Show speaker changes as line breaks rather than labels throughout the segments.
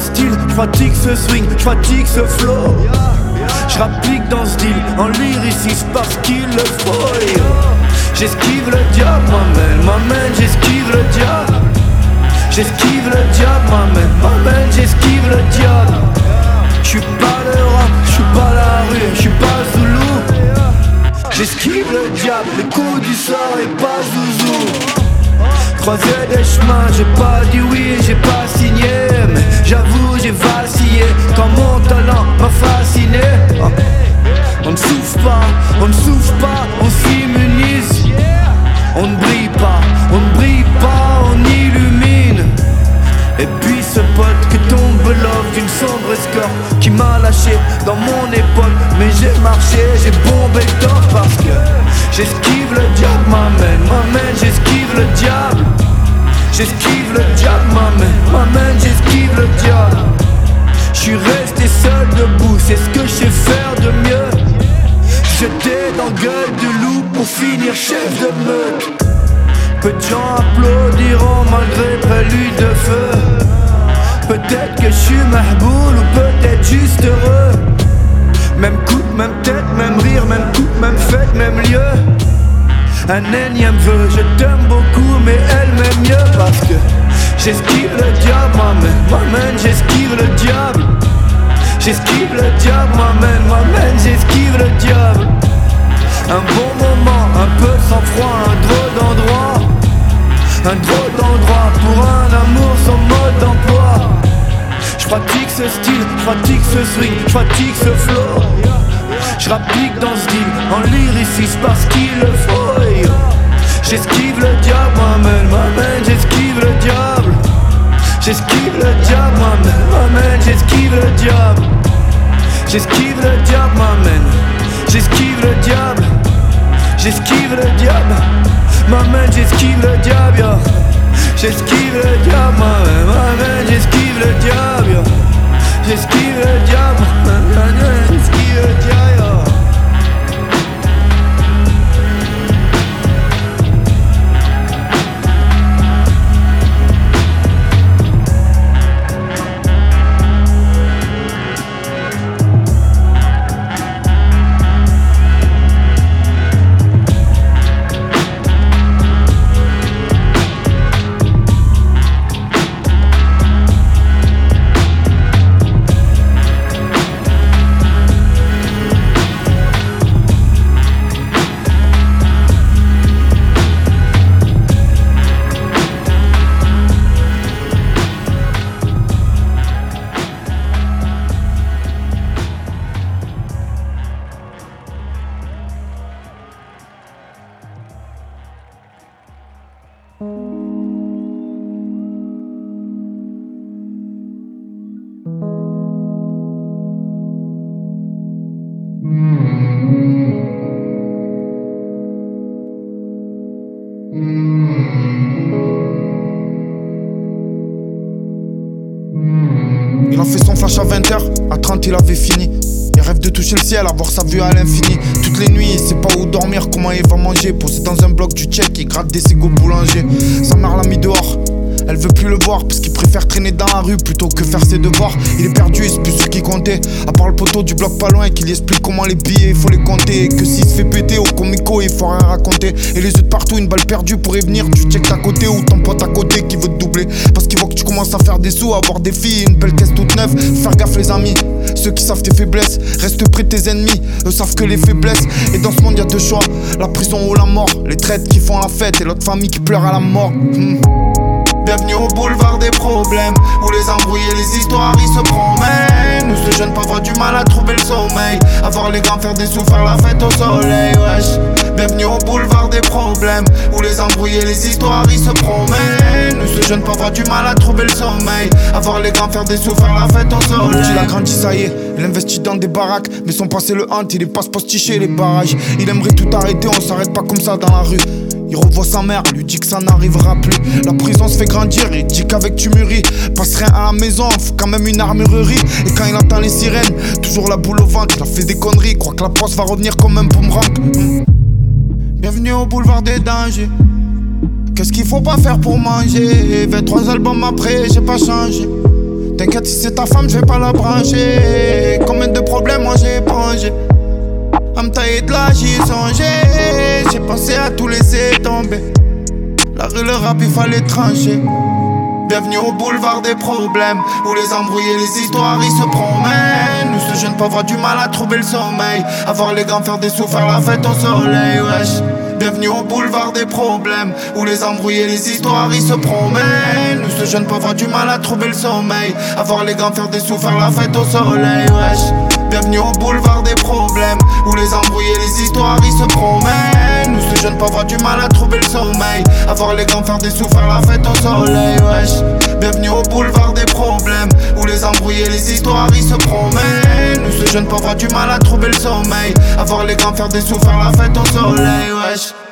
Ce style, ce swing, je pratique ce flow. Je rapplique dans ce deal en lyriciste parce qu'il le faut. J'esquive le diable, m'amène, m'amène, j'esquive le diable. J'esquive le diable, m'amène, m'amène, j'esquive le diable. J'suis pas le rap, j'suis pas la rue, j'suis pas Zoulou. J'esquive le diable, les coups du sort et pas Zouzou. Croisé des chemins, j'ai pas dit oui, j'ai pas signé. Mais j'avoue, j'ai vacillé quand mon talent m'a fasciné. Oh. On ne souffre pas, on ne souffre pas, on s'immunise. On ne brille pas, on ne brille pas, on illumine. Et puis ce pote que tombe love d'une sombre escorte Qui m'a lâché dans mon époque Mais j'ai marché, j'ai bombé le temps Parce que j'esquive le diable M'amène, m'amène, j'esquive le diable J'esquive le diable M'amène, m'amène, j'esquive le diable. Je suis resté seul debout C'est ce que je sais faire de mieux. J'étais dans gueule de loup Pour finir chef de meute. Peu de gens applaudiront malgré prélude de feu. Peut-être que je suis mahboul ou peut-être juste heureux. Même coupe, même tête, même rire, même coupe, même fête, même lieu Un énième vœu, je t'aime beaucoup mais elle m'aime mieux Parce que j'esquive le diable, m'amène, m'amène, j'esquive le diable. J'esquive le diable, m'amène, m'amène, j'esquive le diable. Un bon moment, un peu sans froid, un drôle d'endroit. Un drôle d'endroit pour un amour sans mode d'emploi. Je pratique ce style, je pratique ce swing, je pratique ce flow Je rapplique dans ce deal en lyriciste parce qu'il le faut J'esquive le diable, m'amène, m'amène, j'esquive le diable. J'esquive le diable, m'amène, j'esquive le diable. J'esquive le diable, m'amène J'esquive le diable, j'esquive le diable. M'amène, j'esquive le diable. J'esquive le diable, m'amène, m'amène, j'esquive le diable. J'esquive le diable, j'esquive le diable
avoir sa vue à l'infini. Toutes les nuits, il sait pas où dormir, comment il va manger. Posé dans un bloc du check, il gratte des cigots boulanger. Sa mère l'a mis dehors, Elle veut plus le voir parce qu'il préfère traîner dans la rue plutôt que faire ses devoirs. Il est perdu et c'est plus ce qui comptait. À part le poteau du bloc pas loin qui lui explique comment les billets il faut les compter. Et que s'il se fait péter au comico, il faut rien raconter. Et les yeux partout, une balle perdue pour y venir. Tu check à côté ou ton pote à côté qui veut te doubler. Parce qu'il voit que tu commences à faire des sous, à avoir des filles, une belle caisse toute neuve. Faire gaffe les amis. Ceux qui savent tes faiblesses, reste près de tes ennemis. Eux savent que les faiblesses. Et dans ce monde, y a deux choix la prison ou la mort. Les traites qui font la fête et l'autre famille qui pleure à la mort. Hmm. Bienvenue au boulevard des problèmes Où les embrouillés, les histoires, ils se promènent Nous ce jeune pauvre du mal à trouver le sommeil Avoir les grands faire des sous, faire la fête au soleil Wesh Bienvenue au boulevard des problèmes Où les embrouillés, les histoires, ils se promènent Nous ce jeune pauvre du mal à trouver le sommeil Avoir les grands faire des sous, faire la fête au soleil Il a grandi, ça y est, il investit dans des baraques Mais son passé le hante, il est pas postiché les barrages Il aimerait tout arrêter, on s'arrête pas comme ça dans la rue il revoit sa mère, lui dit que ça n'arrivera plus. La prison se fait grandir, il dit qu'avec tu mûris. Passe rien à la maison, faut quand même une armurerie. Et quand il entend les sirènes, toujours la boule au ventre, il a fait des conneries. Croit que la poste va revenir comme un boomerang. Bienvenue au boulevard des dangers. Qu'est-ce qu'il faut pas faire pour manger? 23 albums après, j'ai pas changé. T'inquiète, si c'est ta femme, je vais pas la brancher. Combien de problèmes moi j'ai épongé. À me tailler de là, j'y ai songé. J'ai pensé à tout laisser tomber. La rue, le rap, il fallait trancher. Bienvenue au boulevard des problèmes Où les embrouillés, les histoires, ils se promènent Nous ce jeune pauvre a du mal à trouver le sommeil. Avoir les grands faire des sous, faire la fête au soleil, wesh. Bienvenue au boulevard des problèmes Où les embrouillés, les histoires, ils se promènent. Nous ce jeune pauvre a du mal à trouver le sommeil. Avoir les grands faire des sous, faire la fête au soleil, wesh. Bienvenue au boulevard des problèmes Où les embrouillés, les histoires, ils se promènent Nous ce jeune pauvre a du mal à trouver le sommeil. Avoir les gants, faire des sous, faire la fête au soleil, wesh. Bienvenue au boulevard des problèmes Où les embrouillés, les histoires, ils se promènent. Nous ce jeune pauvre a du mal à trouver le sommeil. Avoir les gants, faire des sous, faire la fête au soleil, wesh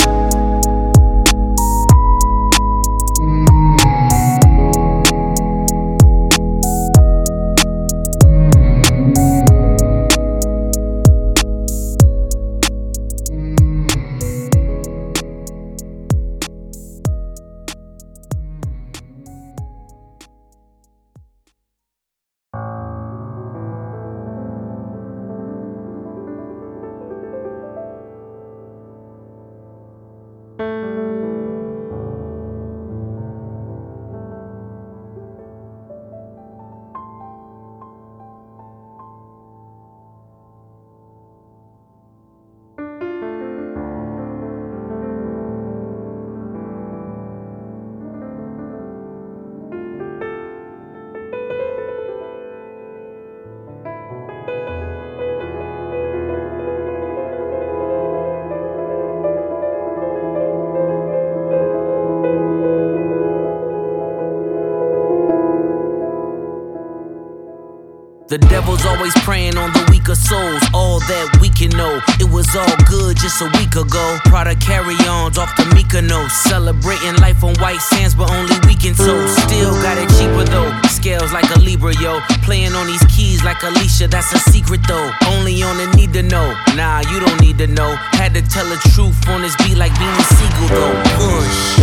was all good just a week ago. Prada carry ons off the Mykonos. Celebrating life on white sands, but only weekend souls. Still got it cheaper though. Scales like a Libra, yo. Playing on these keys like Alicia, that's a secret though. Only on the need to know. Nah, you don't need to know. Had to tell the truth on this beat like Beanie Siegel though. Push.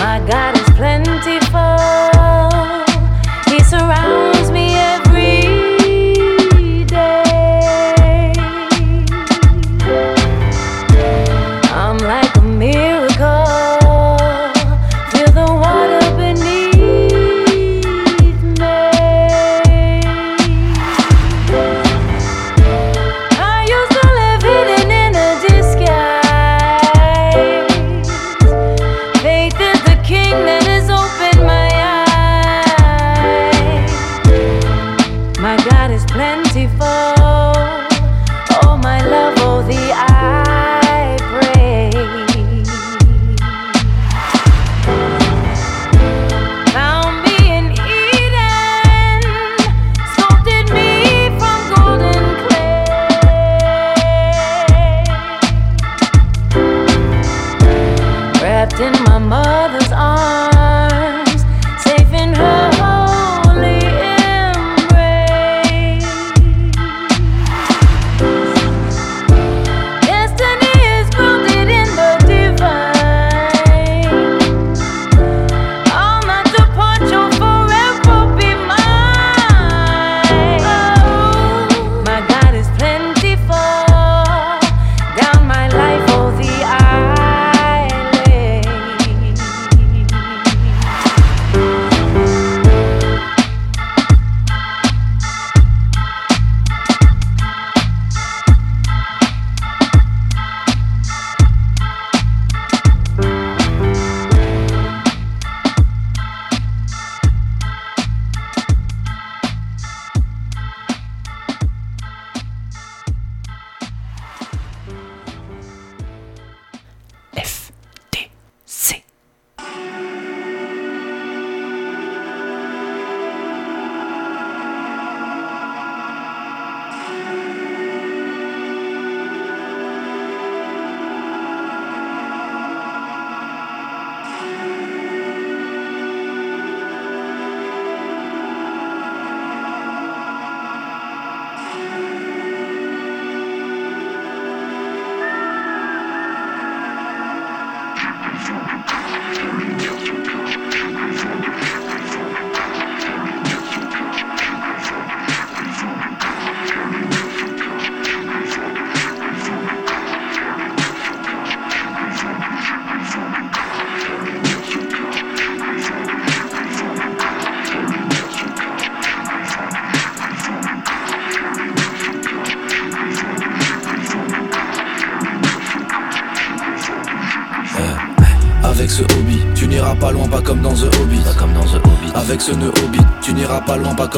My God is plentiful. He surrounds me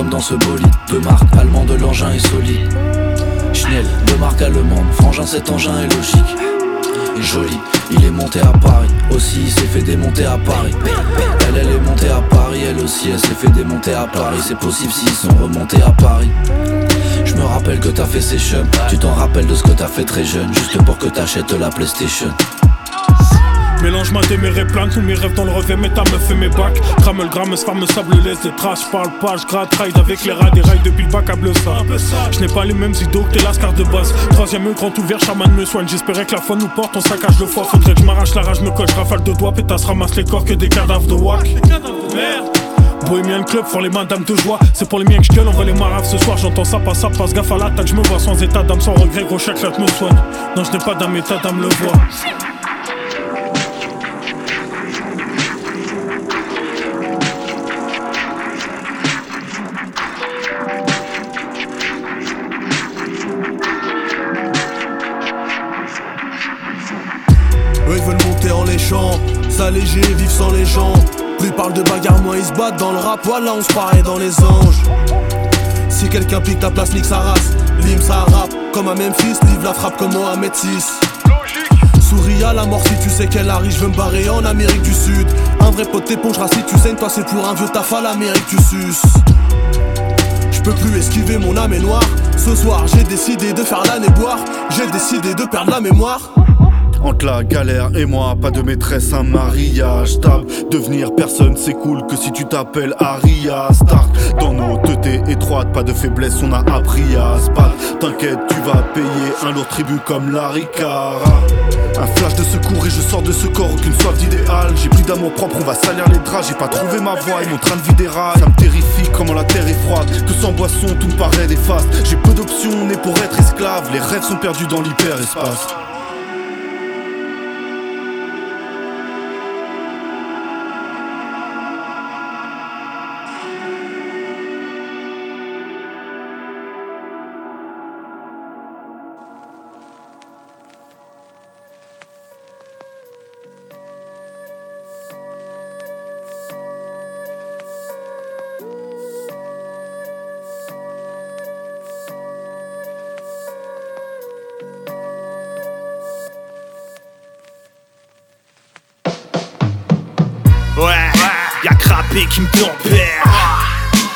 comme dans ce bolide. De marque allemande, l'engin est solide. Schnell, de marque allemande, frangin cet engin est logique. Et joli, il est monté à Paris, aussi il s'est fait démonter à Paris. Elle, elle est montée à Paris, elle aussi elle s'est fait démonter à Paris. C'est possible s'ils sont remontés à Paris. Je me rappelle que t'as fait session, tu t'en rappelles de ce que t'as fait très jeune, juste pour que t'achètes la PlayStation.
Mélange ma mes plane tous mes rêves dans le revêt, ta meuf et mes bacs. Crame le gramme, farme sable, laisse des traces. Parle pas, je gratte, ride avec les rats, des rails depuis le bac à bleu. Je n'ai pas les mêmes idées que t'es lascar de base. Troisième grand ouvert, chaman me soigne. J'espérais que la foi nous porte, on saccage le foie. Faudrait que m'arrache la rage, me coche, rafale de doigts, pétasse, ramasse les corps que des cadavres de wack. Merde. Bohémien club, font les madames de joie. C'est pour les miens que je gueule, on va les maraves ce soir. J'entends ça, passe, ça passe, gaffe à l'attaque. Je me vois sans état d'âme, sans regret, gros chaque me soigne. Non, je n'ai pas d'âme, état d'âme le voit.
S'alléger, vivre sans les gens. Plus parle de bagarre, moins ils se battent dans le rap. Voilà, on se paraît dans les anges. Si quelqu'un pique ta place, nique sa race. Lim ça rap comme à Memphis, livre la frappe comme Mohamed 6. Souris à la mort si tu sais qu'elle arrive, je veux me barrer en Amérique du Sud. Un vrai pote t'épongera si tu saignes, toi c'est pour un vieux taf à l'Amérique du Sus. Je peux plus esquiver, mon âme est noire. Ce soir, j'ai décidé de faire l'année boire. J'ai décidé de perdre la mémoire.
Entre la galère et moi, pas de maîtresse, un mariage Tab, devenir personne, c'est cool que si tu t'appelles Aria Stark. Dans nos teutés étroites, pas de faiblesse, on a appris à se battre. T'inquiète, tu vas payer un lourd tribut comme la Ricara. Un flash de secours et je sors de ce corps, aucune soif d'idéal. J'ai plus d'amour propre, on va salir les draps. J'ai pas trouvé ma voie et mon train de vie déraille. Ça me terrifie comment la terre est froide. Que sans boisson, tout me paraît néfaste. J'ai peu d'options, né pour être esclave. Les rêves sont perdus dans l'hyperespace.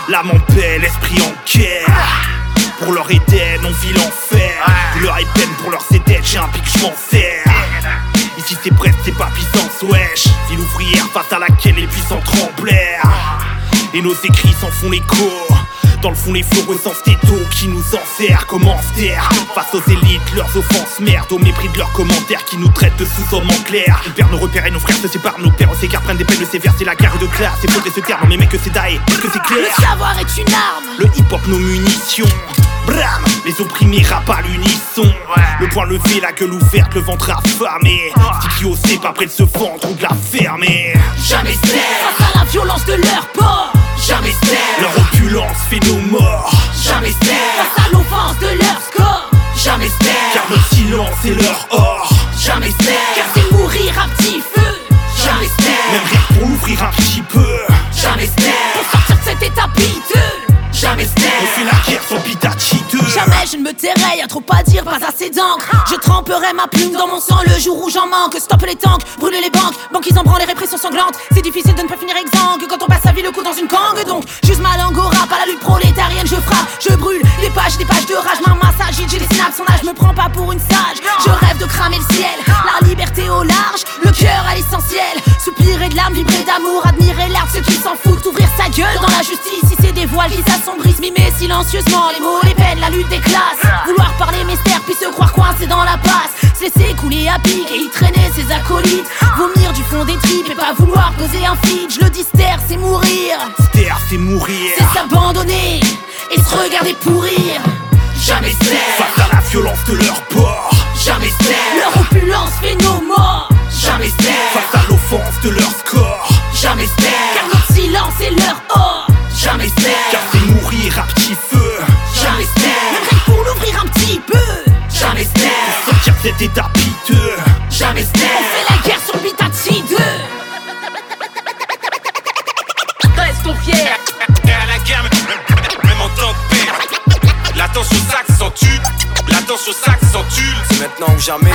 L'âme en paix, l'esprit en guerre. Pour leur Éden, on vit l'enfer. Leur est peine pour leur cédette, j'ai un pic, je m'en sers. Ici c'est Brest, c'est pas puissance, wesh. Ville ouvrière face à laquelle les puissants tremblèrent. Et nos écrits s'en font l'écho. Dans le fond, les flots ressentent taux qui nous enserrent. Comment se taire face aux élites, leurs offenses merde, au mépris de leurs commentaires qui nous traitent de sous-hommes en clair. Ils perdent nos repères et nos frères se séparent, nos pères s'écartent, prennent des peines sévères, c'est la guerre de classe. C'est faudrait ce terme, mais mec, que c'est daé, que c'est clair.
Le savoir est une arme.
Le hip-hop, nos munitions. Bram, les opprimés rappent à l'unisson. Le poing levé, la gueule ouverte, le ventre affamé. Au c'est pas près de se vendre ou de la fermer.
Jamais se taire face à la violence de leur port. Jamais se taire
Leur opulence fait nos morts.
Jamais face à l'offense de leur score. Jamais se taire
Car notre silence est leur or.
Jamais se taire Car c'est mourir à petit feu. Jamais se taire
Même rien pour l'ouvrir un petit peu.
Jamais se taire Pour sortir de cet état piteux. Jamais se taire
On fait la guerre sans pitachiteux.
Jamais je ne me tairai, y'a trop à dire, pas assez d'encre. Je tremperai ma plume dans mon sang le jour où j'en manque. Stop les tanks, brûler les banques, banquiers en branle, les répressions sanglantes. C'est difficile de ne pas finir exsangue quand on passe sa vie le coup dans une gangue. Donc, j'use ma langue au rap, à la lutte prolétarienne, je frappe, je brûle des pages, des pages de rage. Ma masse agite, j'ai les synapses en âge, me prends pas pour une sage. Je rêve de cramer le ciel, la liberté au large, le cœur à l'essentiel. Soupirer de l'âme, vibrer d'amour, admirer l'art, ceux qui s'en foutent, ouvrir sa gueule dans la justice. Si c'est des voiles qui s'assombrissent, mimer silencieusement les mots, les peines, la lutte des classes. Vouloir parler mystère, puis se croire coincé dans la passe. Se laisser couler à pic et y traîner ses acolytes. Vomir du fond des tripes et pas vouloir poser un feed. Je le dis, se taire, c'est mourir.
Terre, c'est mourir.
C'est s'abandonner et se regarder pourrir. Jamais se taire,
Face à la violence de leur port.
jamais se taire. Leur opulence fait nos morts. Jamais se taire,
Face à l'offense de leur score.
jamais se taire. Car notre silence est leur or jamais fait
Car c'est mourir à petit feu.
Jamais fait pour l'ouvrir un petit peu. Jamais fait
Sortir cet état piteux.
Jamais fait On fait la guerre sur Pitachi 2 Restons fiers à la guerre, même en temps de paix. La tension s'accentue. 2
calcul. C'est maintenant ou jamais.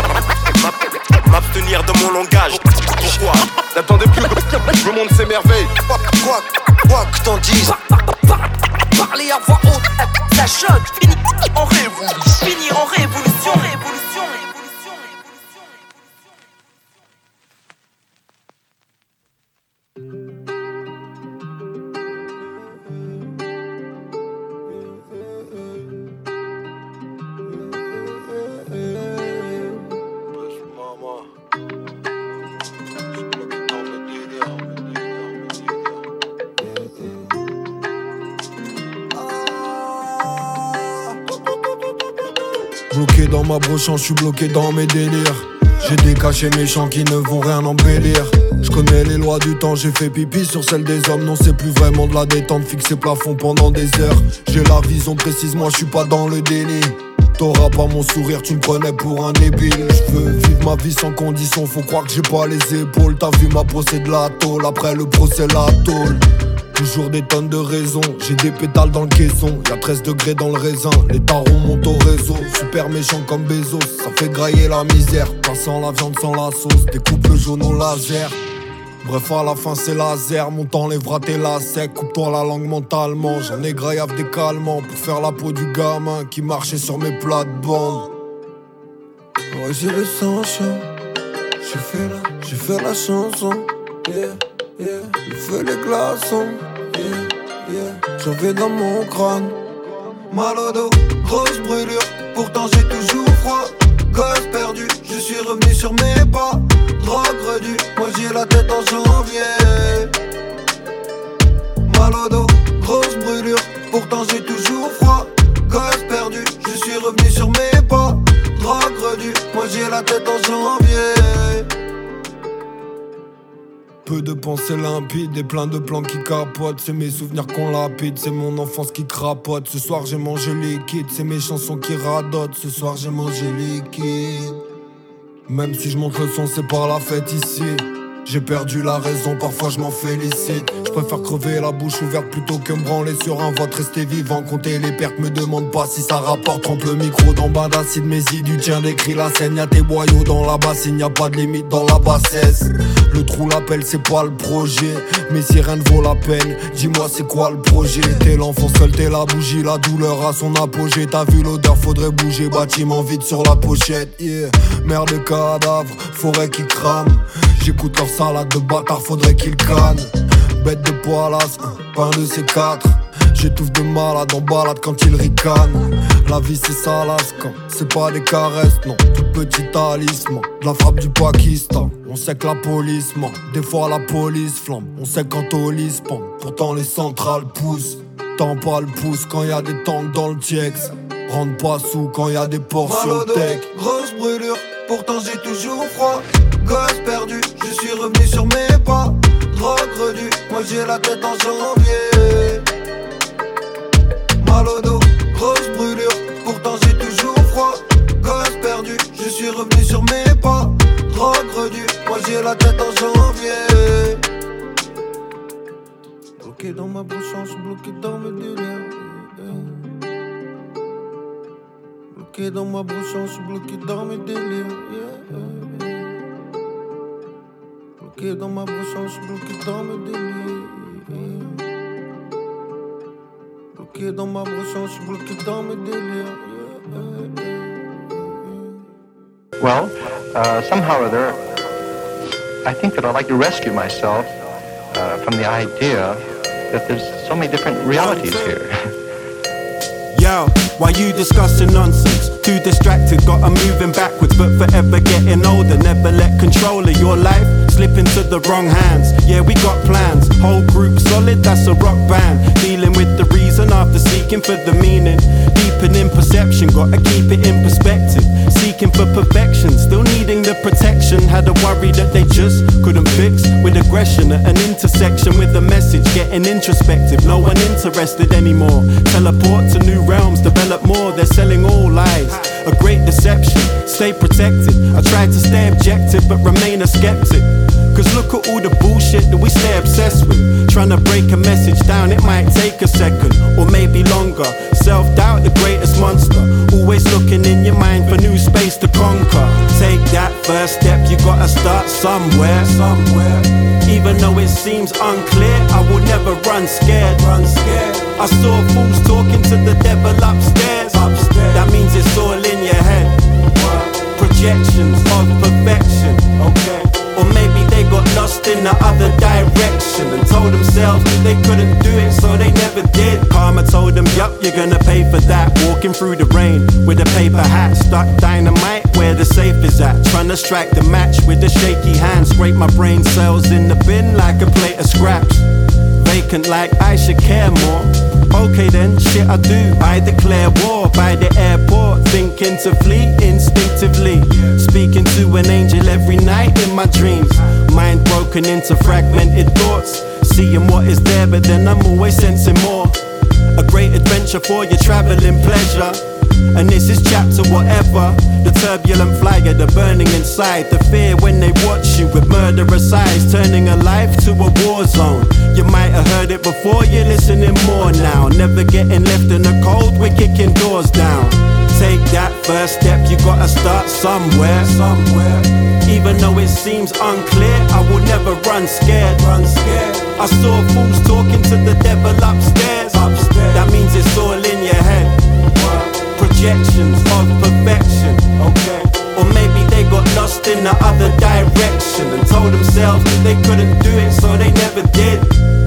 M'abstenir de mon langage. Pourquoi?
N'attendez plus, le monde s'émerveille.
Quoi, quoi, quoi que t'en dises
Parler à voix haute, ça choque. Finir en révolution. Finir en
ma brochant, je suis bloqué dans mes délires. J'ai des cachets méchants qui ne vont rien embellir. Je connais les lois du temps, j'ai fait pipi sur celle des hommes. Non, c'est plus vraiment de la détente, fixer plafond pendant des heures. J'ai la vision précise, moi je suis pas dans le déni. T'auras pas mon sourire, tu me prenais pour un débile. Je veux vivre ma vie sans condition, faut croire que j'ai pas les épaules. T'as vu ma procès de la tôle, après le procès la tôle. Toujours des tonnes de raisons, j'ai des pétales dans le caisson, y'a 13 degrés dans le raisin, les tarons montent au réseau, super méchant comme Bezos, ça fait grailler la misère, passant la viande sans la sauce, découpe le jaune au laser. Bref, à la fin c'est laser, montant les tes la sec, coupe-toi la langue mentalement, j'en ai grave des calmants pour faire la peau du gamin qui marchait sur mes plates-bandes. Ouais, j'ai le sang chaud, j'ai fait la, j'ai fait la chanson, yeah, yeah, le feu les glaçons, j'avais dans mon crâne. Mal au dos, grosse brûlure, pourtant j'ai toujours froid. Gosse perdu, je suis revenu sur mes pas. Drogue redue, moi j'ai la tête en janvier. Mal grosse brûlure, pourtant j'ai toujours froid. Gosse perdu, je suis revenu sur mes pas. Drogue redue, moi j'ai la tête en janvier. Peu de pensées limpides et plein de plans qui capotent. C'est mes souvenirs qu'on lapide, c'est mon enfance qui crapote. Ce soir j'ai mangé liquide, c'est mes chansons qui radotent. Ce soir j'ai mangé liquide. Même si je monte le son, c'est pas la fête ici. J'ai perdu la raison, parfois je m'en félicite. Je préfère crever la bouche ouverte plutôt que me branler sur un vote, rester vivant, compter les pertes, me demande pas si ça rapporte. Trempe le micro dans bas d'acide, mes idées, tiens, décrit la scène, y'a tes boyaux dans la bassine, y'a pas de limite dans la bassesse. Le trou l'appelle, c'est pas le projet, mais si rien ne vaut la peine, dis-moi c'est quoi le projet? T'es l'enfant seul, t'es la bougie, la douleur à son apogée. T'as vu l'odeur, faudrait bouger, bâtiment vide sur la pochette, yeah. Merde de cadavre, forêt qui crame. J'écoute leur salade de bâtard, faudrait qu'ils cannent. Bête de poilas, pas un de ces quatre. J'étouffe de malade en balade quand ils ricanent. La vie c'est salace quand c'est pas des caresses, non. Tout petit talisman, de la frappe du Pakistan. On sait que la police ment, des fois la police flambe. On sait quand au pourtant les centrales poussent. Tends pas le pouce quand y a des tanks dans le TX. Rentre pas sous quand y a des portions tech. Grosse brûlure, pourtant j'ai toujours froid. Gosse perdu, je suis revenu sur mes pas. Drogue redue, moi j'ai la tête en janvier. Mal au dos, grosse brûlure, pourtant j'ai toujours froid. Gosse perdu, je suis revenu sur mes pas. Drogue redue, moi j'ai la tête en janvier. Bloqué dans ma bouche, je bloqué dans mes délires. Bloqué dans ma bouche, je suis bloqué dans mes délires. Bloqué dans ma bouche, je suis bloqué dans mes délires. Bloqué dans ma bouche, je suis bloqué dans mes délires.
Well, uh, somehow or other, I think that I'd like to rescue myself uh, from the idea that there's so many different realities here.
Yo, why you discussing nonsense? Too distracted, got a moving backwards, but forever getting older. Never let control of your life slip into the wrong hands. Yeah, we got plans. Whole group solid, that's a rock band. Dealing with the reason after seeking for the meaning. Deepening perception, gotta keep it in perspective. Seeking for perfection, still needing the protection. Had a worry that they just couldn't fix with aggression at an intersection with a message. Getting introspective, no one interested anymore. Teleport to new realms, develop more. They're selling all lies. A great deception, stay protected. I tried to stay objective, but remain a skeptic. Cause look at all the bullshit that we stay obsessed with. Trying to break a message down, it might take a second or maybe longer. Self doubt, the greatest monster. Always looking in your mind for new space to conquer. Take that first step, you gotta start somewhere. Somewhere. Even though it seems unclear, I will never run scared. Run scared. I saw fools talking to the devil upstairs. Upstairs. That means it's all in your head. Projections of perfection. Okay. Or maybe they got lost in the other direction and told themselves they couldn't do it, so they never you're gonna pay for that. Walking through the rain with a paper hat, stuck dynamite where the safe is at. Trying to strike the match with a shaky hand. Scrape my brain cells in the bin like a plate of scraps. Vacant like I should care more. Okay then, shit I do. I declare war by the airport, thinking to flee instinctively. Speaking to an angel every night in my dreams. Mind broken into fragmented thoughts. Seeing what is there, but then I'm always sensing more. A great adventure for your traveling pleasure. And this is chapter whatever. The turbulent flyer, the burning inside, the fear when they watch you with murderous eyes, turning a life to a war zone. You might have heard it before, you're listening more now. Never getting left in the cold, we're kicking doors down. Take that first step, you gotta start somewhere. Somewhere. Even though it seems unclear, I will never run scared. Run scared. I saw fools talking to the devil upstairs. Upstairs. That means it's all in your head projections of perfection. Okay. Or maybe they got lost in the other direction and told themselves that they couldn't do it, so they never did.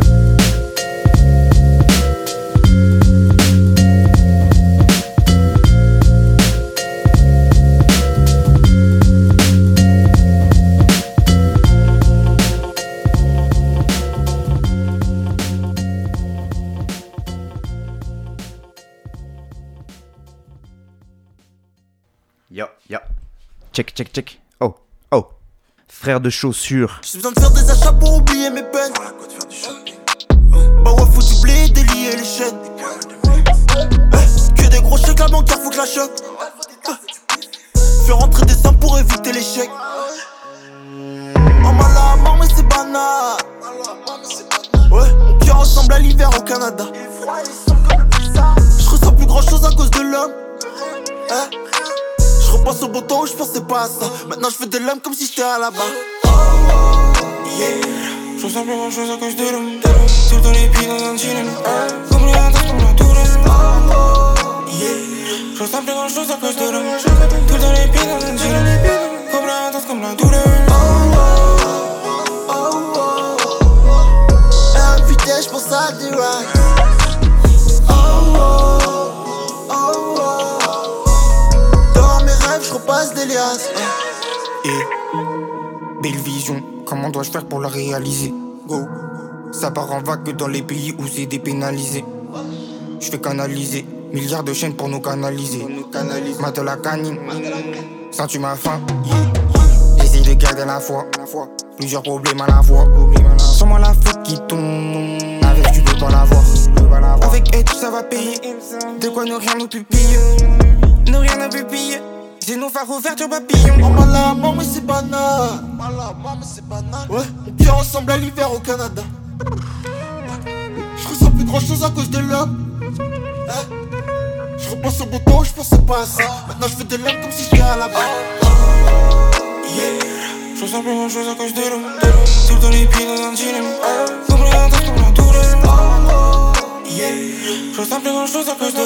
Check, check, check. Oh, oh. Frère de chaussures.
J'ai besoin de faire des achats pour oublier mes peines. Bah ouais, faut oublier, délier les chaînes. Que des gros chèques, la banquière faut que la choque. Faire rentrer des sommes pour éviter l'échec. En mal à mort, mais c'est banal. Ouais, mon cœur ressemble à l'hiver au Canada. Je ressens plus grand chose à cause de l'homme. Eh, Je repense au beau temps où je pensais pas à ça. Maintenant je fais de l'homme comme si j'étais à la barre.
Je ressens plus grand chose à cause de l'homme Tout temps les pieds dans un dilemme Comme les haters comme la douleur Je ressens plus grand chose à cause de l'homme Tout temps les pieds dans un dilemme Comme les haters comme la douleur
Invité, je pense à des rides. Liasses.
Et belle vision, comment dois-je faire pour la réaliser? Go, ça part en vague dans les pays où c'est dépénalisé. Je fais canaliser, milliards de chaînes pour nous canaliser. Mate la sens-tu ma faim? J'essaie de garder la foi, plusieurs problèmes à la fois. Sans moi la faute qui tombe, avec tu peux pas la voir. Avec elle, ça va payer. De quoi ne rien nous pupiller, ne rien ne pupiller. C'est nos phares ouverture papillon.
En mal à mort, mais c'est banal. Ouais, mon cœur ressemble à l'hiver au Canada. Je ressens plus grand chose à cause de l'homme. Eh, Je repense au beau temps je pensais pas à ça. Maintenant je fais de l'homme comme si j'étais à la barre.
Je ressens plus grand chose à cause de l'homme Tout temps les pieds dans un dilemme haters comme la douleur Je ressens plus grand chose à cause de l'homme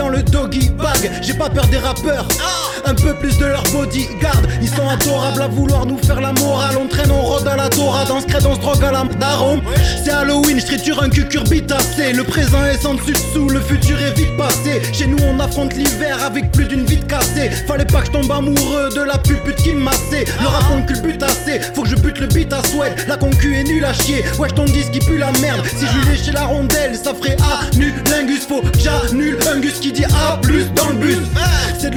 dans
le doggy bag, j'ai pas peur des rappeurs, un peu plus de leur bodyguard, ils sont adorables à vouloir nous faire la morale, on traîne, on rôde à la Dora, dans ce on se drogue à la d'arôme, c'est Halloween, je un cucurbitacé, le présent est sans dessus dessous, le futur est vite passé, chez nous on affronte l'hiver avec plus d'une vie cassée, Fallait pas que je tombe amoureux de la pute qui massait. Le but assez, faut que je bute le beat à souhait. La concu est nulle à chier, wesh ton disque qui pue la merde. Si je chez la rondelle, ça ferait A, nu, lingus, faux, j'annule. Un gus qui dit A plus dans le bus.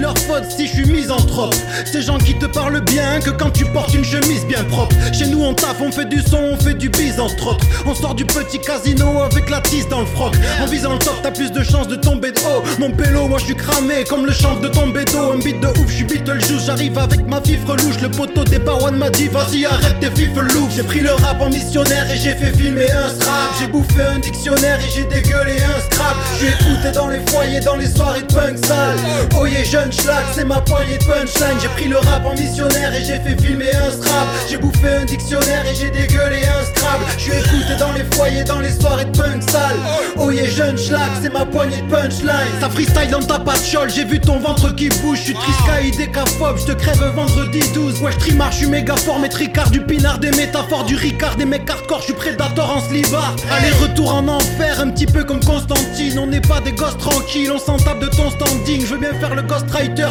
Leur faute si je suis misanthrope. Ces gens qui te parlent bien que quand tu portes une chemise bien propre. Chez nous on taffe, on fait du son, on fait du autres. On sort du petit casino avec la tisse dans le froc. En visant le top, t'as plus de chances de tomber de. Mon pélo, moi je suis cramé comme le champ de tomber d'eau. Un beat de ouf, je suis Beetlejuice, j'arrive avec ma fifre louche. Le poteau des One m'a dit vas-y arrête tes fifres louches. J'ai pris le rap en missionnaire et j'ai fait filmer un strap. J'ai bouffé un dictionnaire et j'ai dégueulé un strap. J'ai écouté dans les foyers, dans les soirées de punk sale. Oh yeah, jeune c'est ma poignée de punchline. J'ai pris le rap en missionnaire et j'ai fait filmer un strap. J'ai bouffé un dictionnaire et j'ai dégueulé un strap. J'ai écouté dans les foyers, dans les soirées de punk sale. Oh yeah, jeune schlag, c'est ma poignée de punchline. Ça freestyle dans ta patchole, j'ai vu ton ventre qui bouge. Je suis triste décaphobe, je te crève vendredi 12 Ouais je trimar, je suis méga fort, mais tricard du pinard Des métaphores du Ricard, des mecs hardcore, je suis prédateur en slivard Allez retour en enfer, un petit peu comme Constantine On n'est pas des gosses tranquilles, on s'en tape de ton standing Je veux bien faire le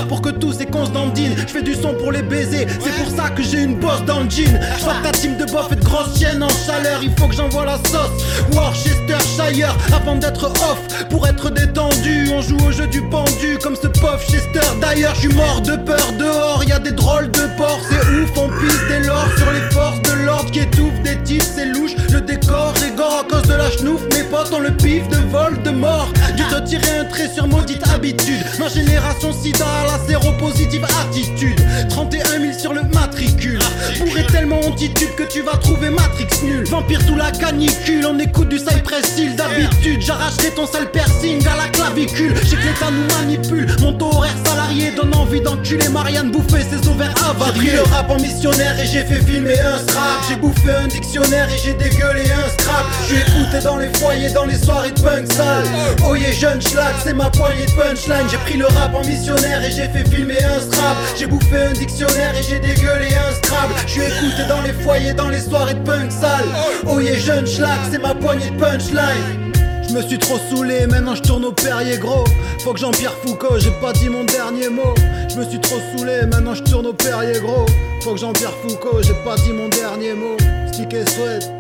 pour que tous ces Constantine Je fais du son pour les baiser, c'est pour ça que j'ai une bosse dans le jean. Je ta team de bof et de grosses chiennes en chaleur. Il faut que j'envoie la sauce. Worcestershire avant d'être off. Pour être détendu, on joue au jeu du pendu. Comme ce pauvre Chester. D'ailleurs je suis mort de peur. Dehors, y a des drôles de porcs, c'est ouf, on pisse des lords sur les forces de l'ordre qui étouffent des types, c'est louche, le décor est gore à cause de la chenouf, mes potes ont le pif de vol de mort, dû te tirer un trait sur maudite habitude, ma génération la séropositive attitude, 31 000 sur le matricule, pourrait tellement antitude que tu vas trouver Matrix nul, vampire sous la canicule, on écoute du Cypress Hill d'habitude, j'arracherai ton sale piercing à la clavicule, j'ai que l'état nous manipule, mon taux horaire salarié donne envie d'enculer Marianne, bouffer ses ovaires avariés. J'ai pris le rap en missionnaire et j'ai fait filmer un strap. J'ai bouffé un dictionnaire et j'ai dégueulé un strap. J'ai écouté dans les foyers, dans les soirées de punk sale. Oh yeah, jeune schlag, c'est ma poignée de punchline. J'ai pris le rap en missionnaire et j'ai fait filmer un strap. J'ai bouffé un dictionnaire et j'ai dégueulé un strap. J'ai écouté dans les foyers, dans les soirées de punk sale. Oh yeah, jeune schlag, c'est ma poignée de punchline. Je me suis trop saoulé, maintenant je tourne au Perrier gros. Faut que Jean-Pierre Foucault, j'ai pas dit mon dernier mot. Je me suis trop saoulé, maintenant je tourne au Perrier gros. Faut que Jean-Pierre Foucault, j'ai pas dit mon dernier mot. Stick et sweat,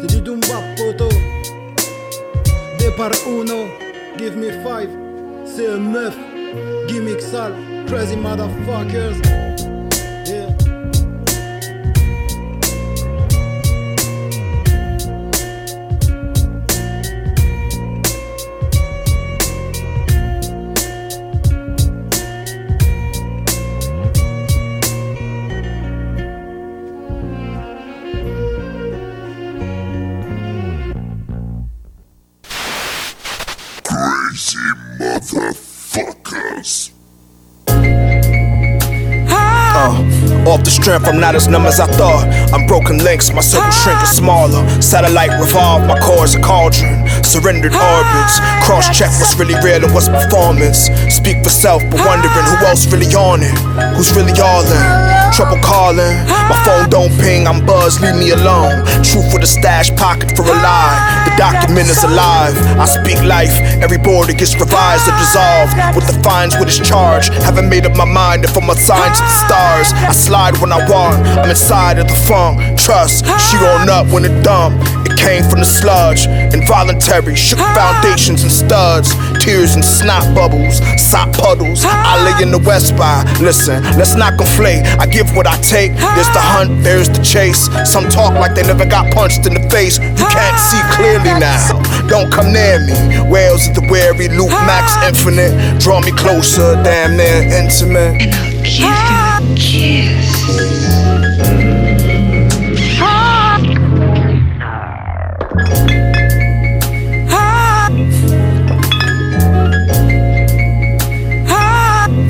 c'est du Dumba poto. Départ uno, give me five. C'est un meuf, gimmick sale, crazy motherfuckers.
Strength, I'm not as numb as I thought. I'm broken links, my circle shrinking smaller. Satellite revolve, my core is a cauldron. Surrendered ah, orbits, cross check what's really real and what's performance. Speak for self, but wondering who else really on it. Who's really all in? Trouble calling, my phone don't ping, I'm buzzed, leave me alone. Truth with a stash pocket for a lie. The document is alive, I speak life. Every border gets revised or dissolved. With the fines, with its charge. Haven't made up my mind if I'm assigned to the stars. I slide when I want. I'm inside of the funk. Trust, she on up when it dumb. It came from the sludge. Involuntary, shook foundations and studs. Tears and snot bubbles, sop puddles. I lay in the west by. Listen, let's not conflate. I give what I take. There's the hunt, there's the chase. Some talk like they never got punched in the face. You can't see clearly now. Don't come near me. Whales of the weary, loop max infinite. Draw me closer, damn near intimate.
And I'll Give you a kiss.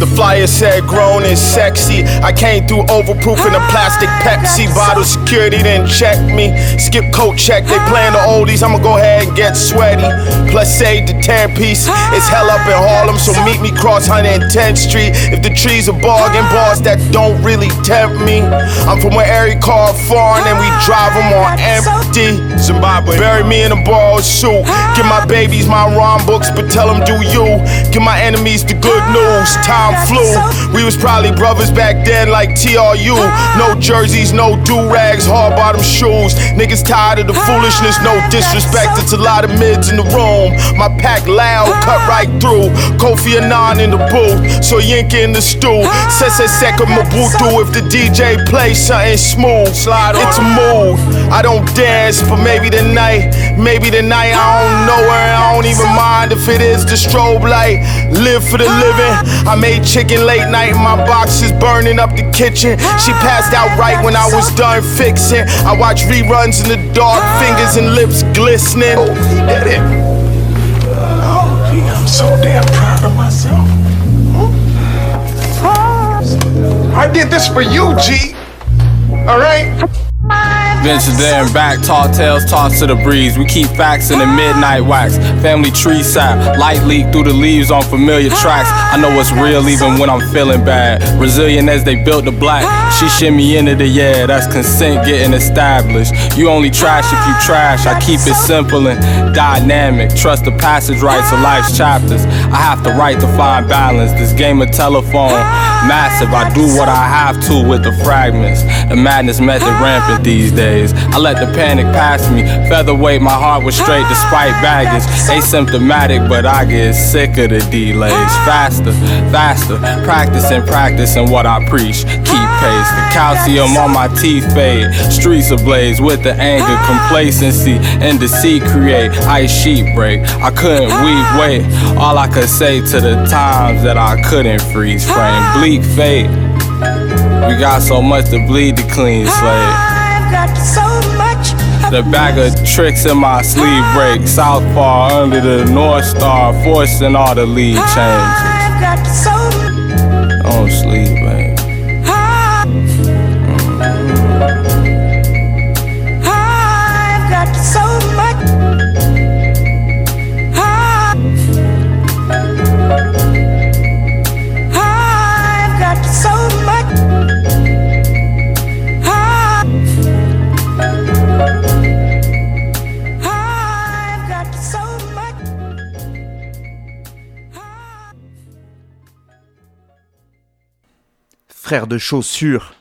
Maya said grown and sexy. I came through overproof in a plastic Pepsi bottle. Security didn't check me. Skip coat check, they playing the oldies. I'ma go ahead and get sweaty. Plus, say the 10 piece. It's hell up in Harlem, so meet me cross 110th Street. If the trees are bargain bars that don't really tempt me. I'm from where every car foreign and we drive them on empty. Zimbabwe. Bury me in a borrowed suit. Give my babies my rhyme books, but tell them do you. Give my enemies the good news. Time flew. We was probably brothers back then like TRU. No jerseys, no do-rags, hard bottom shoes. Niggas tired of the foolishness, no disrespect. It's a lot of mids in the room. My pack loud, cut right through. Kofi Annan in the booth, so Yinka in the stool. Sese Seka Mabutu if the DJ plays something smooth. Slide it's a mood. I don't dance, but maybe tonight, maybe tonight I don't know her. I don't even mind if it is the strobe light. Live for the living. I made chicken late night. My box is burning up the kitchen. She passed out right when I was done fixing. I watch reruns in the dark, fingers and lips glistening. Oh, it. Oh, I'm so damn proud of myself. I did this for you, G. All right?
Venture there and back, tall tales tossed to the breeze. We keep facts in the midnight wax. Family tree sap, light leak through the leaves on familiar tracks. I know it's real even when I'm feeling bad. Resilient as they built the black. She shimmy into the yeah, that's consent getting established. You only trash if you trash. I keep it simple and dynamic. Trust the passage rights of life's chapters. I have to write to find balance. This game of telephone, massive. I do what I have to with the fragments. The madness method rampant these days. I let the panic pass me. Featherweight, my heart was straight despite baggage. Asymptomatic, but I get sick of the delays. Faster, faster. Practicing, practicing what I preach. Keep pace. The calcium on my teeth fade. Streets ablaze with the anger, complacency, and deceit create. Ice sheet break. I couldn't weep, wait. All I could say to the times that I couldn't freeze frame. Bleak fate. We got so much to bleed to clean slate. The bag of tricks in my sleeve break. Southpaw under the North Star, forcing all the lead changes.
De chaussures.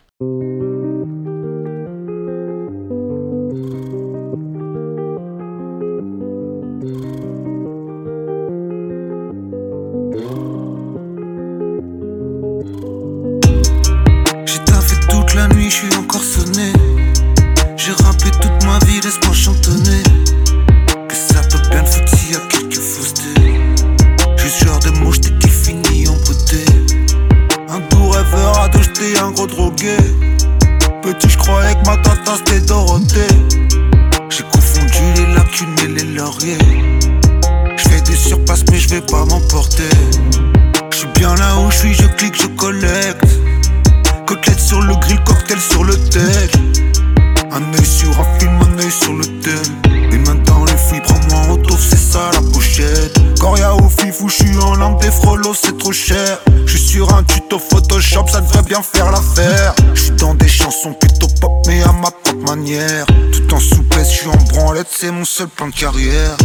Carrière.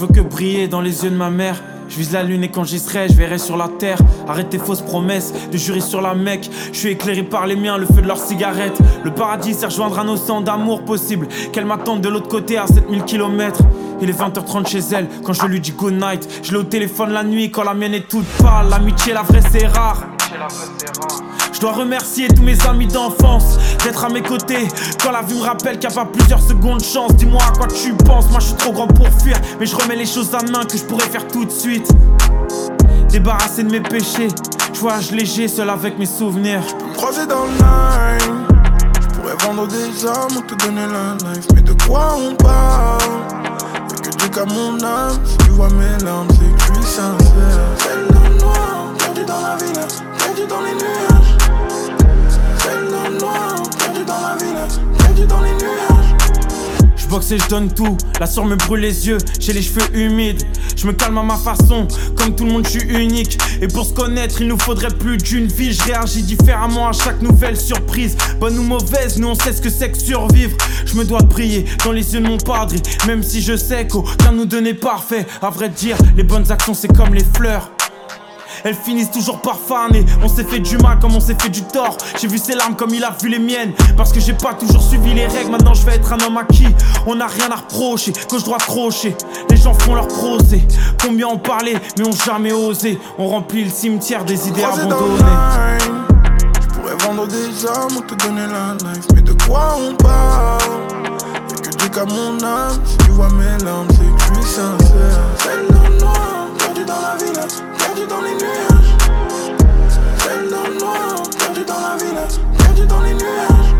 Je veux que
briller dans les yeux de ma mère. Je vise la lune et quand j'y serai, je verrai sur la terre. Arrête tes fausses promesses de jurer sur la mec. Je suis éclairé par les miens, le feu de leurs cigarettes. Le paradis, c'est rejoindre un océan d'amour possible. Qu'elle m'attende de l'autre côté à 7000 km. Il est 20h30 chez elle quand je lui dis good night. Je l'ai au téléphone la nuit quand la mienne est toute pâle. L'amitié, la vraie, c'est rare. Je dois remercier tous mes amis d'enfance d'être à mes côtés. Quand la vie me rappelle qu'il n'y a pas plusieurs secondes de chance, dis-moi à quoi tu penses. Moi je suis trop grand pour fuir, mais je remets les choses à main que je pourrais faire tout de suite. Débarrassé de mes péchés, je voyage léger, seul avec mes souvenirs.
me croiser dans le. Je pourrais vendre des âmes ou te donner la life. Mais de quoi on parle? Y'a que Dieu qu'à mon âme. Si tu vois mes larmes, c'est que je suis sincère. Celle le noir, perdu dans la ville, perdu dans les nuages.
Je boxe et je donne tout, la soeur me brûle les yeux, j'ai les cheveux humides. Je me calme à ma façon, comme tout le monde je suis unique. Et pour se connaître, il nous faudrait plus d'une vie. Je réagis différemment à chaque nouvelle surprise. Bonne ou mauvaise, nous on sait ce que c'est que survivre. Je me dois prier dans les yeux de mon padre, même si je sais qu'aucun nous n'est parfait. À vrai dire, les bonnes actions c'est comme les fleurs. Elles finissent toujours par faner. On s'est fait du mal comme on s'est fait du tort. J'ai vu ses larmes comme il a vu les miennes. Parce que j'ai pas toujours suivi les règles. Maintenant je vais être un homme à qui on n'a rien à reprocher. Gauche droite crocher. Les gens font leur procès. Combien ont parlé mais ont jamais osé. On remplit le cimetière des idées abandonnées.
Je pourrais vendre des âmes ou te donner la life. Mais de quoi on parle? Y'a que Dieu qu'à mon âme. Si tu vois mes larmes, c'est que je suis sincère. Dans le noir, perdu dans la ville, perdu dans les nuages. Celle dans le noir, perdu dans la ville, perdu dans les nuages.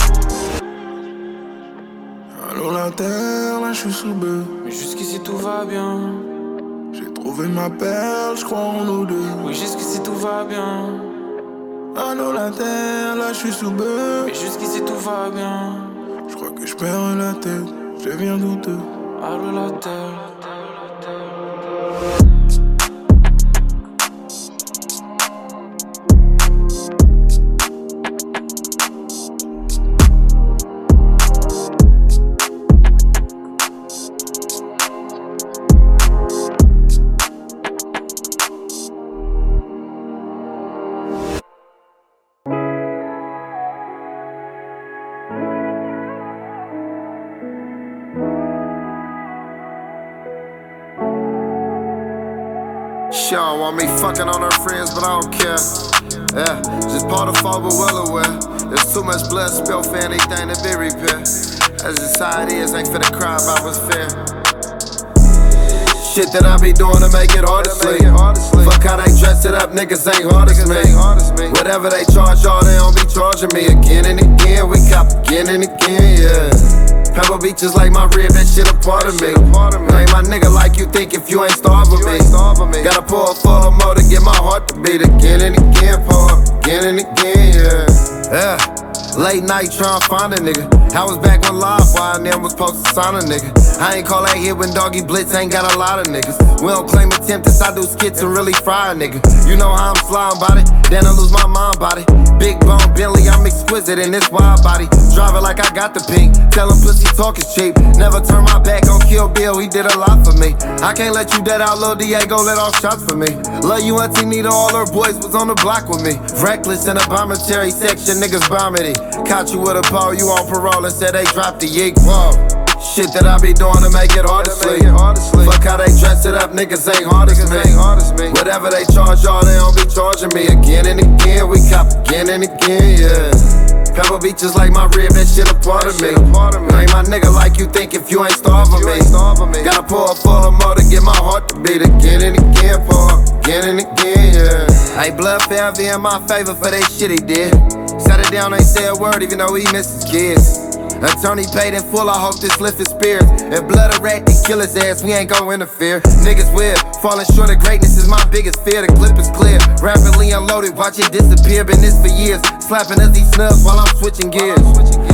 Allô la terre, là je suis sous bœuf.
Mais jusqu'ici tout va bien.
J'ai trouvé ma perle, je crois en nous deux.
Oui, jusqu'ici tout va bien.
Allô la terre, là je suis sous bœuf.
Mais jusqu'ici tout va bien.
Je crois que je perds la tête, je deviens douteux.
Allô la terre.
Me fucking on her friends, but I don't care. Yeah, just part of fall, but well aware. There's too much blood spilled for anything to be repaired. That's just how it is, ain't finna cry about what's fair. Shit that I be doing to make it hard to sleep. Fuck how they dress it up, niggas ain't hard as me. Whatever they charge y'all, they don't be charging me again and again. We cop again and again, yeah. Pebble Beach is like my rib, that shit a part of me. Ain't my nigga like you think if you ain't starving me. Gotta pour full of more to get my heart to beat again and again, pour again and again, yeah. Yeah. Late night tryna find a nigga. I was back when Live Wire and them was supposed to sign a nigga. I ain't call that hit when doggy blitz, ain't got a lot of niggas. We don't claim attempts, I do skits and really fry a nigga. You know how I'm slime about it, then I lose my mind about it. Big bone Bentley, I'm exquisite in this wide body. Drive it like I got the pink, tell him pussy talk is cheap. Never turn my back on Kill Bill, he did a lot for me. I can't let you dead out, Lil Diego, let off shots for me. Love you, Auntie Nita, all her boys was on the block with me. Reckless in a bombatary section, niggas it. Caught you with a pole, you on parole and said they dropped the. Whoa. Shit that I be doing to make it hard to sleep. Fuck how they dress it up, niggas ain't hard as me. Whatever they charge y'all, they don't be charging me again and again. We cop again and again, yeah. Pebble Beach is like my rib, that shit a part of me. Ain't my nigga like you think if you ain't starving me. Gotta pour a full of more to get my heart to beat again and again, for again and again, yeah. Ain't blood found in my favor for that shit he did. Sat it down, ain't say a word, even though he missed his kids. Attorney paid in full, I hope this lift his spirit. If blood a rat, then kill his ass, we ain't gon' interfere. Niggas weird, falling short of greatness is my biggest fear. The clip is clear, rapidly unloaded, watch it disappear. Been this for years, slapping as he snubs while I'm switching gears.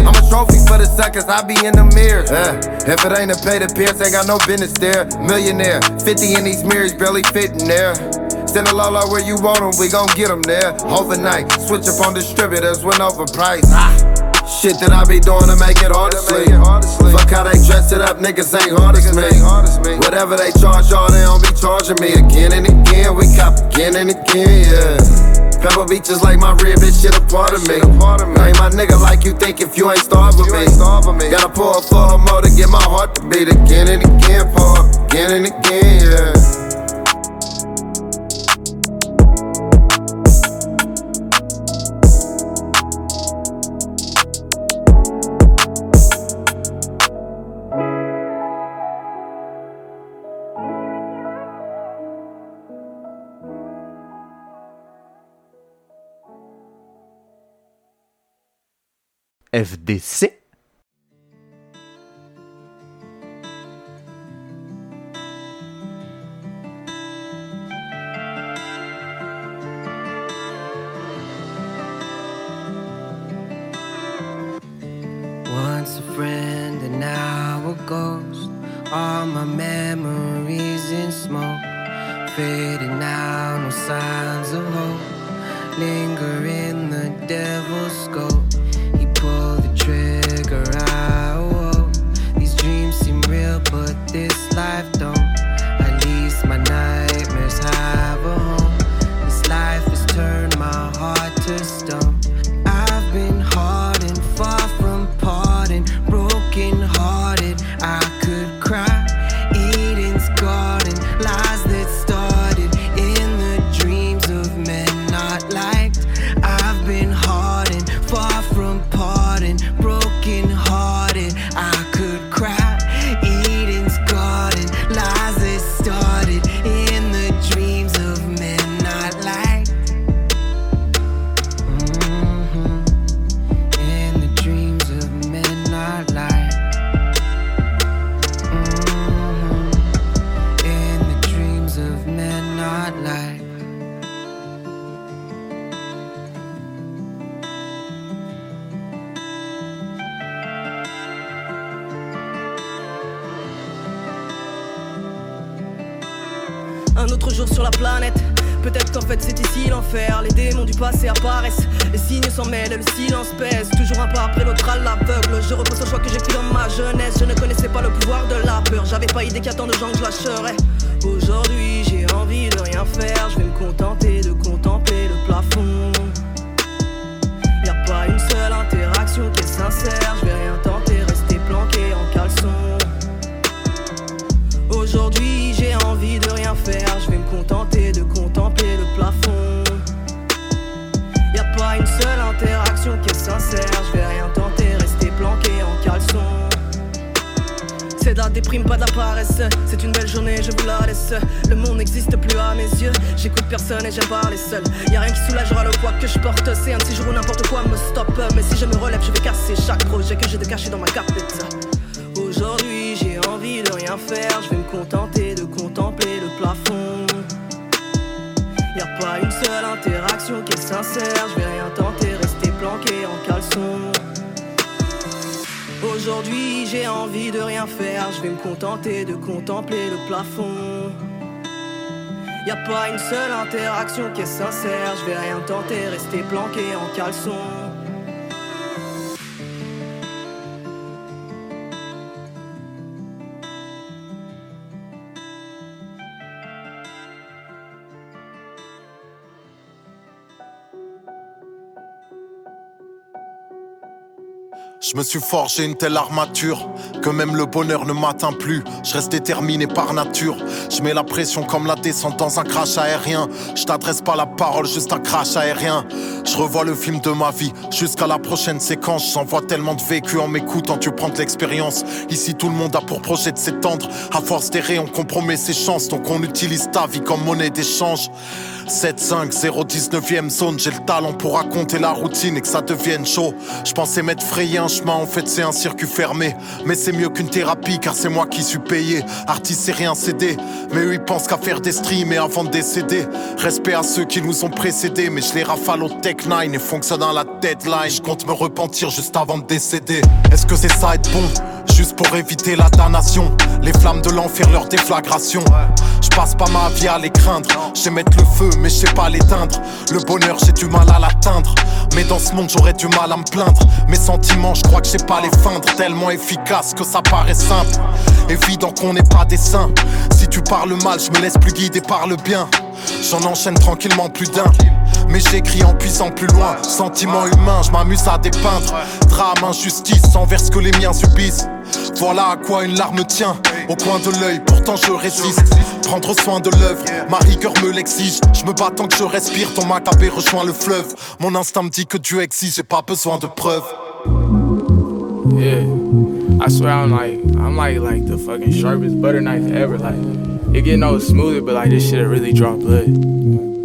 I'm a trophy for the suckers, I be in the mirror. Uh, if it ain't a pay to pierce, ain't got no business there. Millionaire, 50 in these mirrors, barely fitting there. Send a Lola where you want 'em, we gon' get 'em there. Overnight, switch up on distributors when overpriced. Ah. Shit that I be doing to make it hard to sleep. Fuck how they dress it up, niggas ain't hard as me. Whatever they charge y'all, they don't be charging me again and again. We cop again and again, yeah. Pebble Beach is like my rib, bitch, shit a part of me. Ain't my nigga like you think if you ain't starving me. Gotta pour a full of more to get my heart to beat again and again, pour again and again, yeah.
FDC.
Mais si je me relève, je vais casser chaque projet que j'ai de cacher dans ma carpette. Aujourd'hui, j'ai envie de rien faire. Je vais me contenter de contempler le plafond. Y a pas une seule interaction qui est sincère. Je vais rien tenter, rester planqué en caleçon. Aujourd'hui j'ai envie de rien faire, je vais me contenter de contempler le plafond. Y a pas une seule interaction qui est sincère, je vais rien tenter, rester planqué en caleçon.
Je me suis forgé une telle armature que même le bonheur ne m'atteint plus. Je reste déterminé par nature. Je mets la pression comme la descente dans un crash aérien. Je t'adresse pas la parole, juste un crash aérien. Je revois le film de ma vie jusqu'à la prochaine séquence. J'envoie tellement de vécu en m'écoutant, tu prends de l'expérience. Ici, tout le monde a pour projet de s'étendre. À force d'errer, on compromet ses chances. Donc on utilise ta vie comme monnaie d'échange. 7-5, 0-19ème zone, j'ai le talent pour raconter la routine et que ça devienne chaud. Je pensais m'être frayé un en fait c'est un circuit fermé. Mais c'est mieux qu'une thérapie car c'est moi qui suis payé. Artiste c'est rien cédé, mais eux ils pensent qu'à faire des streams et avant de décéder. Respect à ceux qui nous ont précédés, mais je les rafale au Tech 9 et fonctionne dans la deadline. Je compte me repentir juste avant de décéder. Est-ce que c'est ça être bon? Juste pour éviter la damnation, les flammes de l'enfer, leur déflagration. Je passe pas ma vie à les craindre. Je mettre le feu, mais je sais pas l'éteindre. Le bonheur, j'ai du mal à l'atteindre. Mais dans ce monde, j'aurais du mal à me plaindre. Mes sentiments, je crois que je sais pas les feindre. Tellement efficace que ça paraît simple. Évident qu'on n'est pas des saints. Si tu parles mal, je me laisse plus guider par le bien. J'en enchaîne tranquillement plus d'un. Mais j'écris en puissant plus loin. Sentiment humain, je m'amuse à dépeindre. Drame, injustice envers ce que les miens subissent. Voilà à quoi une larme tient. Au coin de l'œil, pourtant je résiste. Prendre soin de l'œuvre, ma rigueur me l'exige. Je me bats tant que je respire, ton macabé rejoint le fleuve. Mon instinct me dit que Dieu existe, j'ai pas besoin de preuves.
Yeah. I swear I'm like I'm like like the fucking sharpest butter knife ever. Like it get no smoother, but like this shit really draw blood.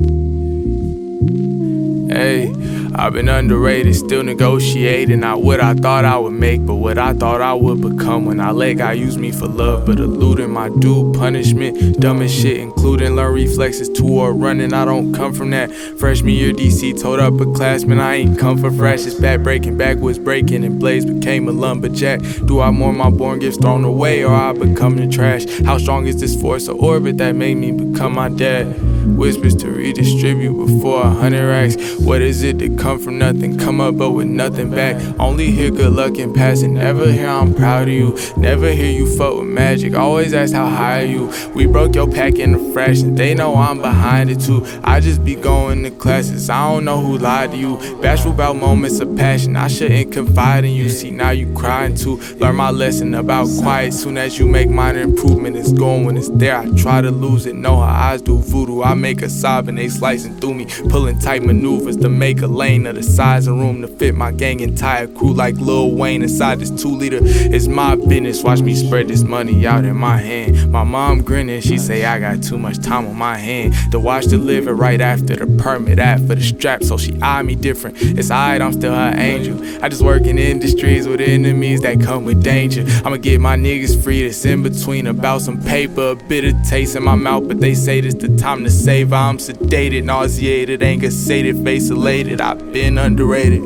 Hey, I've been underrated, still negotiating. Not what I thought I would make, but what I thought I would become. When I let God use me for love, but eluding my due punishment. Dumbest shit, including learn reflexes to or running. I don't come from that. Freshman year DC told up a classman, I ain't come for fresh. It's back breaking, backwards breaking, and Blaze became a lumberjack. Do I mourn my born gifts thrown away, or I become the trash? How strong is this force of orbit that made me become my dad? Whispers to redistribute before a hundred racks. What is it to come from nothing, come up but with nothing back? Only hear good luck in passing, never hear I'm proud of you. Never hear you fuck with magic, always ask how high are you. We broke your pack in a fraction, they know I'm behind it too. I just be going to classes, I don't know who lied to you. Bashful about moments of passion, I shouldn't confide in you. See, now you crying too. Learn my lesson about quiet, soon as you make minor improvement, it's gone when it's there. I try to lose it, know her eyes do voodoo. I make her sob and they slicing through me, pulling tight maneuvers to make a lane of the size of room to fit my gang entire crew like Lil Wayne inside this two liter. It's my business, watch me spread this money out in my hand. My mom grinning, she say I got too much time on my hand to watch deliver right after the permit act for the strap, so she eye me different. It's alright, I'm still her angel. I just work in industries with enemies that come with danger. I'ma get my niggas free, that's in between about some paper, a bitter taste in my mouth, but they say this the time to save. I'm sedated, nauseated, anger sated, face elated. I've been underrated.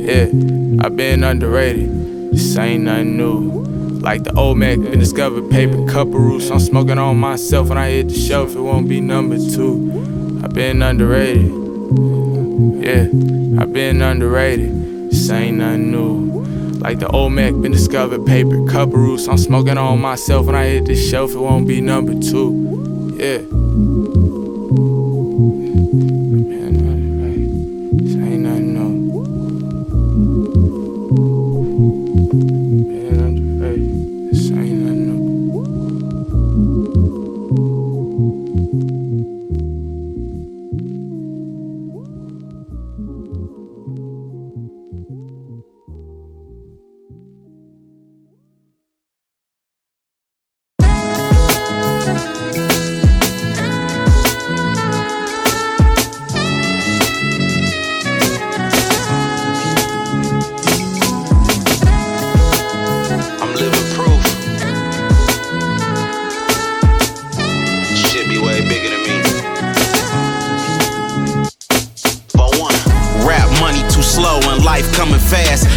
Yeah, I've been underrated. This ain't nothing new. Like the old Mac, been discovered paper cup of roots. I'm smoking on myself when I hit the shelf, it won't be number two. I've been underrated. Yeah, I've been underrated. This ain't nothing new. Like the old Mac, been discovered paper cup of roots. I'm smoking on myself when I hit the shelf, it won't be number two. Yeah.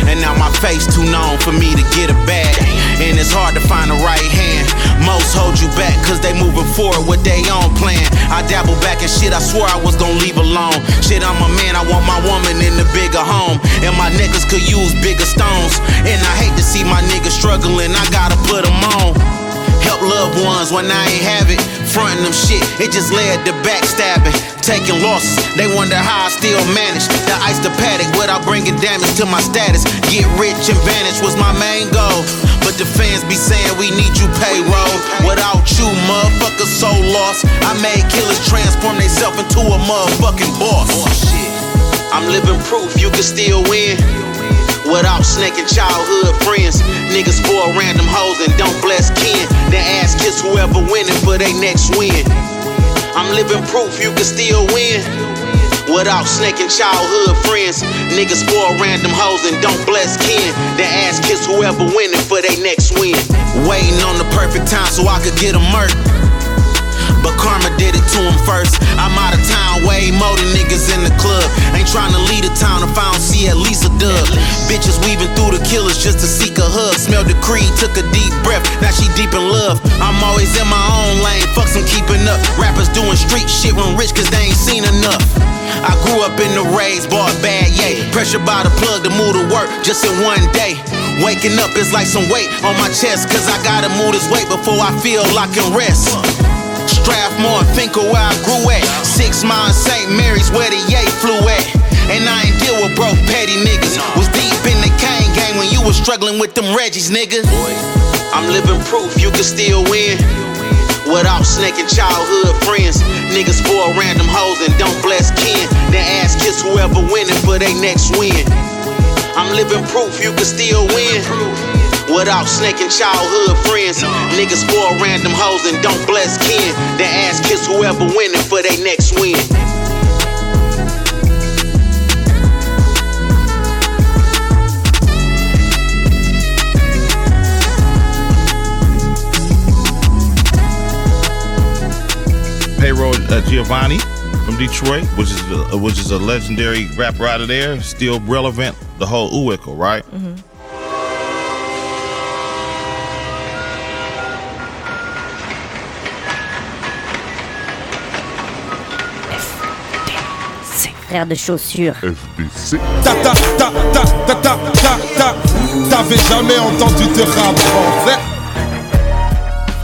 And
now my face too known for me to get a bag. And it's hard to find the right hand. Most hold you back cause they moving forward with their own plan. I dabble back in shit I swore I was gonna leave alone. Shit, I'm a man, I want my woman in the bigger home. And my niggas could use bigger stones. And I hate to see my niggas struggling, I gotta put them on. Help loved ones when I ain't have it. Frontin' them shit, it just led to backstabbing. Taking losses, they wonder how I still manage. The ice the paddock without bringing damage to my status. Get rich and vanish was my main goal. But the fans be saying we need you payroll. Without you, motherfuckers so lost. I made killers transform themselves into a motherfucking boss. Oh, shit. I'm living proof you can still win. Without snaking childhood friends. Niggas spoil random hoes and don't bless kin. Then ass kiss whoever winning for they next win. I'm living proof you can still win. Without snaking childhood friends. Niggas spoil random hoes and don't bless kin. Then ass kiss whoever winning for they next win. Waiting on the perfect time so I could get a murk. But karma did it to him first. I'm out of town, way more than niggas in the club. Ain't trying to lead a town if I don't see at least a dub. Bitches weaving through the killers just to seek a hug. Smelled the creed, took a deep breath. Now she deep in love. I'm always in my own lane, fuck some keeping up. Rappers doing street shit when rich cause they ain't seen enough. I grew up in the rays, bought bad, yay. Pressure by the plug to move to work just in one day. Waking up is like some weight on my chest, cause I gotta move this weight before I feel I can rest. Strathmore where I grew at. Six Mile and St. Mary's where the yay flew at. And I ain't deal with broke petty niggas. Was deep in the cane game when you was struggling with them Reggies, nigga. I'm living proof you can still win. Without snaking childhood friends. Niggas spoil random hoes and don't bless kin. Then ass kiss whoever winning for they next win. I'm living proof you can still win. Without snaking childhood friends. Niggas spoil random hoes and don't bless kin. Then ass kiss whoever winning for they next win.
Payroll uh, Giovanni from Detroit, which is a, which is a legendary rapper out of there, still relevant. The whole Uwickle, right?
Frère de chaussures.
FDC. Ta ta ta ta ta ta ta ta. T'avais jamais entendu de rap français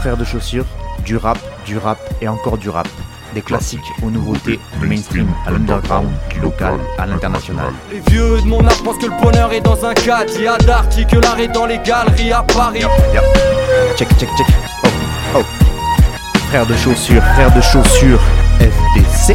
Frères de chaussures, du rap, du rap et encore du rap. Des classiques aux nouveautés, du mainstream à l'underground, du local à l'international.
Les vieux de mon âge pensent que le bonheur est dans un cadre. Il y a d'arty que l'art est dans les galeries à Paris.
Yep. Check, check, check. Oh, oh. Frères de chaussures, frères de chaussures, FDC.